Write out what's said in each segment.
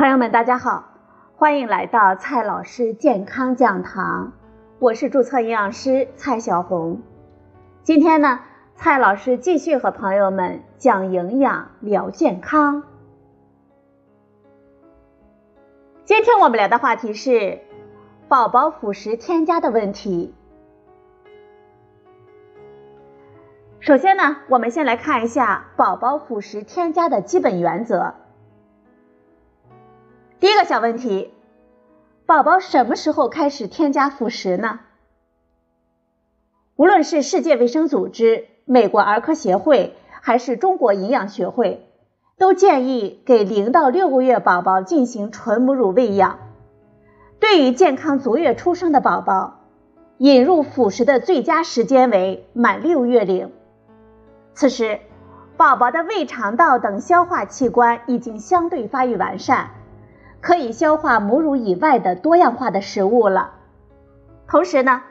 朋友们，大家好，欢迎来到蔡老师健康讲堂，我是注册营养师蔡小红。今天呢，蔡老师继续和朋友们讲营养聊健康。今天我们聊的话题是宝宝辅食添加的问题。首先呢，我们先来看一下宝宝辅食添加的基本原则。第一个小问题，宝宝什么时候开始添加辅食呢？无论是世界卫生组织、美国儿科协会还是中国营养学会，都建议给零到六个月宝宝进行纯母乳喂养。对于健康足月出生的宝宝，引入辅食的最佳时间为满六月龄。此时，宝宝的胃肠道等消化器官已经相对发育完善。可以消化母乳以外的多样化的食物了。同时呢，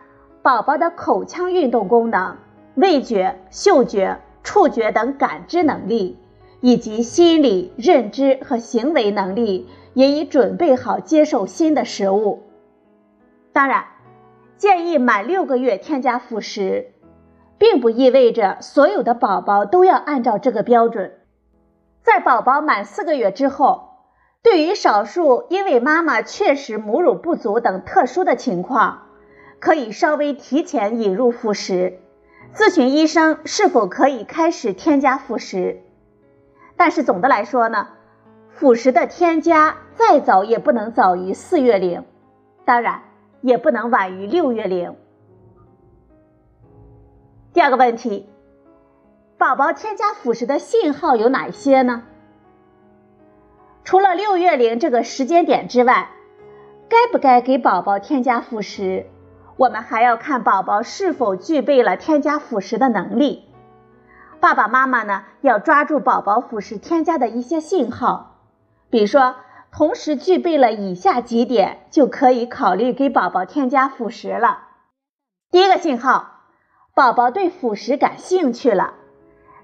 宝宝的口腔运动功能、味觉、嗅觉、触觉等感知能力，以及心理、认知和行为能力，也已准备好接受新的食物。当然，建议满六个月添加辅食，并不意味着所有的宝宝都要按照这个标准。在宝宝满四个月之后。对于少数因为妈妈确实母乳不足等特殊的情况，可以稍微提前引入辅食，咨询医生是否可以开始添加辅食。但是总的来说呢，辅食的添加再早也不能早于四月龄，当然也不能晚于六月龄。第二个问题，宝宝添加辅食的信号有哪些呢？除了六月龄这个时间点之外，该不该给宝宝添加辅食，我们还要看宝宝是否具备了添加辅食的能力。爸爸妈妈呢，要抓住宝宝辅食添加的一些信号，比如说，同时具备了以下几点，就可以考虑给宝宝添加辅食了。第一个信号，宝宝对辅食感兴趣了。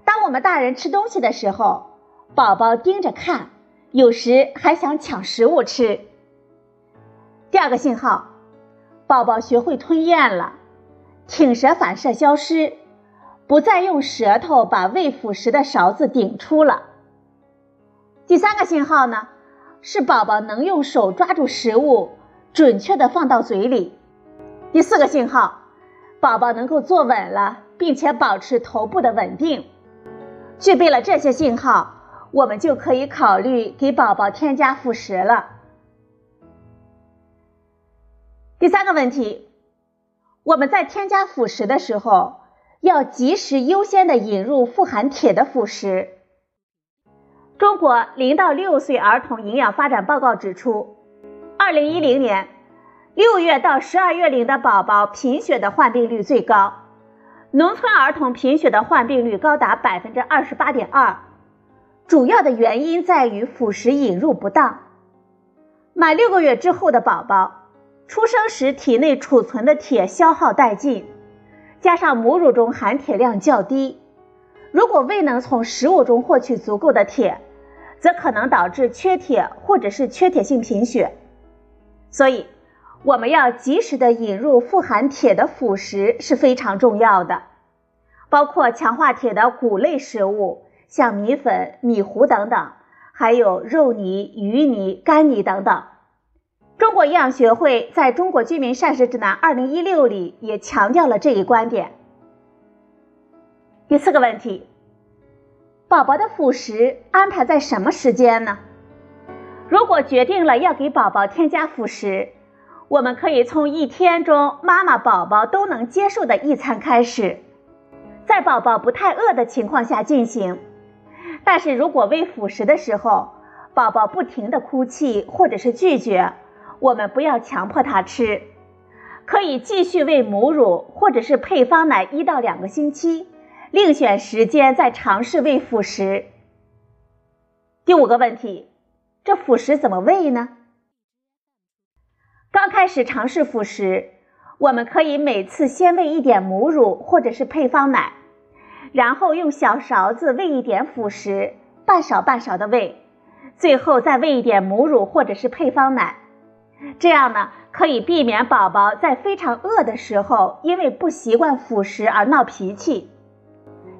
当我们大人吃东西的时候，宝宝盯着看。有时还想抢食物吃。第二个信号，宝宝学会吞咽了，挺舌反射消失，不再用舌头把未辅食的勺子顶出了。第三个信号呢，是宝宝能用手抓住食物，准确的放到嘴里。第四个信号，宝宝能够坐稳了，并且保持头部的稳定。具备了这些信号。我们就可以考虑给宝宝添加辅食了。第三个问题，我们在添加辅食的时候，要及时优先的引入富含铁的辅食。中国零到六岁儿童营养发展报告指出，二零一零年六月到十二月龄的宝宝贫血的患病率最高，农村儿童贫血的患病率高达百分之二十八点二。主要的原因在于辅食引入不当。满六个月之后的宝宝，出生时体内储存的铁消耗殆尽，加上母乳中含铁量较低，如果未能从食物中获取足够的铁，则可能导致缺铁或者是缺铁性贫血。所以，我们要及时的引入富含铁的辅食是非常重要的，包括强化铁的谷类食物。像米粉、米糊等等，还有肉泥、鱼泥、干泥等等。中国营养学会在中国居民膳食指南二零一六里也强调了这一观点。第四个问题，宝宝的辅食安排在什么时间呢？如果决定了要给宝宝添加辅食，我们可以从一天中妈妈、宝宝都能接受的一餐开始，在宝宝不太饿的情况下进行。但是如果喂辅食的时候，宝宝不停的哭泣或者是拒绝，我们不要强迫他吃，可以继续喂母乳或者是配方奶一到两个星期，另选时间再尝试喂辅食。第五个问题，这辅食怎么喂呢？刚开始尝试辅食，我们可以每次先喂一点母乳或者是配方奶。然后用小勺子喂一点辅食，半勺半勺的喂，最后再喂一点母乳或者是配方奶，这样呢可以避免宝宝在非常饿的时候因为不习惯辅食而闹脾气，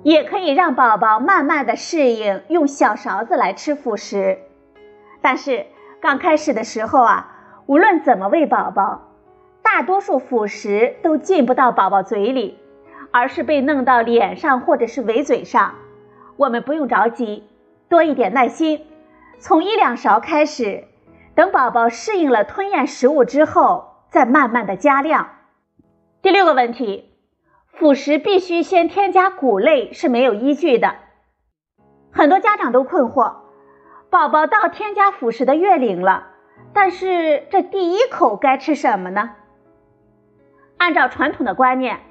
也可以让宝宝慢慢的适应用小勺子来吃辅食。但是刚开始的时候啊，无论怎么喂宝宝，大多数辅食都进不到宝宝嘴里，而是被弄到脸上或者是围嘴上。我们不用着急，多一点耐心。从一两勺开始，等宝宝适应了吞咽食物之后，再慢慢的加量。第六个问题，辅食必须先添加谷类是没有依据的。很多家长都困惑，宝宝到添加辅食的月龄了，但是这第一口该吃什么呢？按照传统的观念，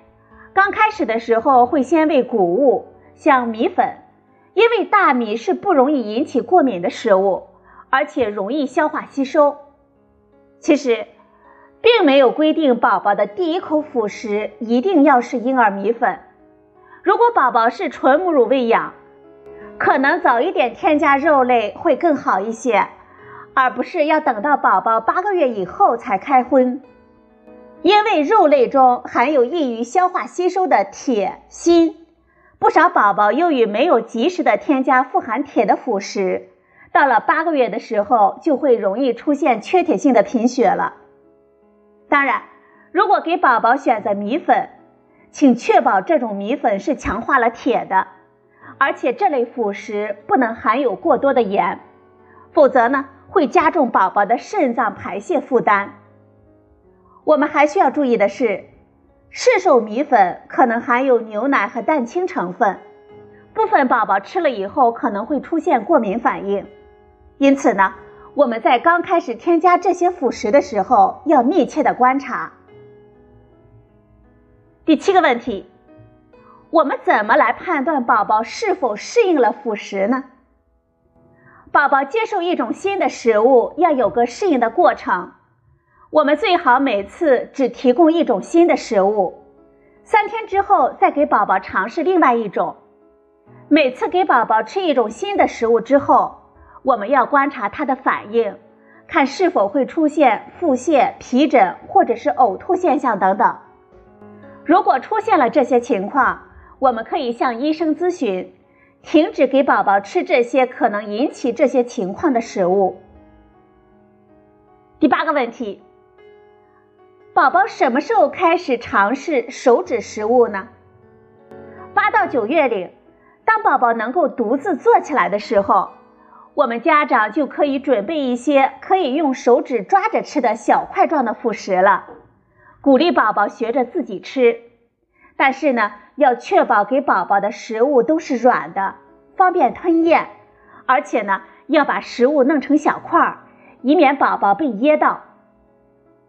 刚开始的时候会先喂谷物，像米粉。因为大米是不容易引起过敏的食物，而且容易消化吸收。其实，并没有规定宝宝的第一口辅食一定要是婴儿米粉。如果宝宝是纯母乳喂养，可能早一点添加肉类会更好一些，而不是要等到宝宝八个月以后才开荤。因为肉类中含有易于消化吸收的铁、锌。不少宝宝由于没有及时的添加富含铁的辅食，到了八个月的时候就会容易出现缺铁性的贫血了。当然，如果给宝宝选择米粉，请确保这种米粉是强化了铁的，而且这类辅食不能含有过多的盐，否则呢会加重宝宝的肾脏排泄负担。我们还需要注意的是。市售米粉可能含有牛奶和蛋清成分，部分宝宝吃了以后可能会出现过敏反应，因此呢，我们在刚开始添加这些辅食的时候要密切的观察。第七个问题，我们怎么来判断宝宝是否适应了辅食呢？宝宝接受一种新的食物要有个适应的过程。我们最好每次只提供一种新的食物，三天之后再给宝宝尝试另外一种。每次给宝宝吃一种新的食物之后，我们要观察他的反应，看是否会出现腹泻、皮疹或者是呕吐现象等等。如果出现了这些情况，我们可以向医生咨询，停止给宝宝吃这些可能引起这些情况的食物。第八个问题。宝宝什么时候开始尝试手指食物呢？八到九月龄，当宝宝能够独自坐起来的时候，我们家长就可以准备一些可以用手指抓着吃的小块状的辅食了，鼓励宝宝学着自己吃。但是呢，要确保给宝宝的食物都是软的，方便吞咽，而且呢，要把食物弄成小块儿，以免宝宝被噎到。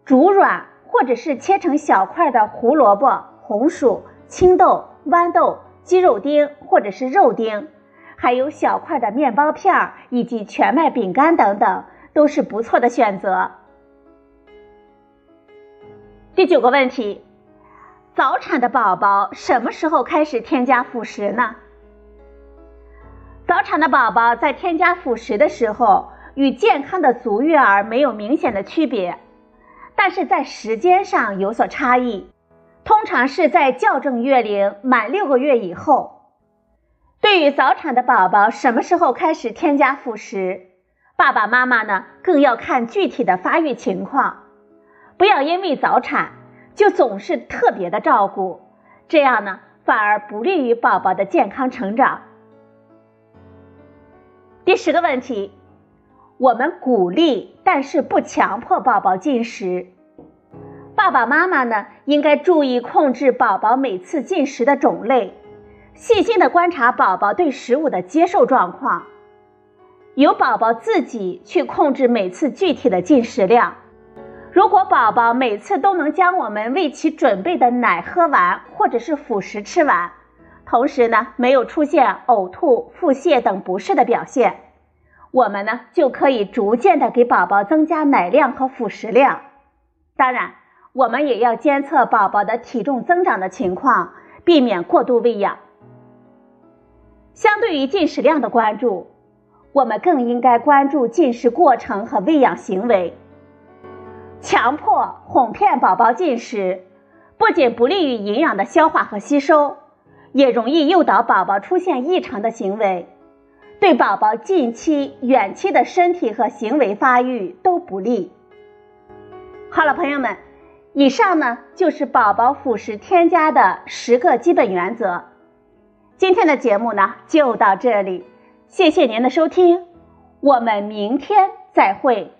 煮软。或者是切成小块的胡萝卜、红薯、青豆、豌豆、鸡肉丁，或者是肉丁，还有小块的面包片以及全麦饼干等等，都是不错的选择。第九个问题：早产的宝宝什么时候开始添加辅食呢？早产的宝宝在添加辅食的时候，与健康的足月儿没有明显的区别。但是在时间上有所差异，通常是在校正月龄满六个月以后。对于早产的宝宝，什么时候开始添加辅食，爸爸妈妈呢更要看具体的发育情况，不要因为早产就总是特别的照顾，这样呢反而不利于宝宝的健康成长。第十个问题。我们鼓励，但是不强迫宝宝进食。爸爸妈妈呢，应该注意控制宝宝每次进食的种类，细心的观察宝宝对食物的接受状况，由宝宝自己去控制每次具体的进食量。如果宝宝每次都能将我们为其准备的奶喝完，或者是辅食吃完，同时呢，没有出现呕吐、腹泻等不适的表现。我们呢就可以逐渐的给宝宝增加奶量和辅食量，当然，我们也要监测宝宝的体重增长的情况，避免过度喂养。相对于进食量的关注，我们更应该关注进食过程和喂养行为。强迫哄骗宝宝进食，不仅不利于营养的消化和吸收，也容易诱导宝宝出现异常的行为，对宝宝近期、远期的身体和行为发育都不利。好了，朋友们，以上呢就是宝宝辅食添加的十个基本原则。今天的节目呢就到这里，谢谢您的收听，我们明天再会。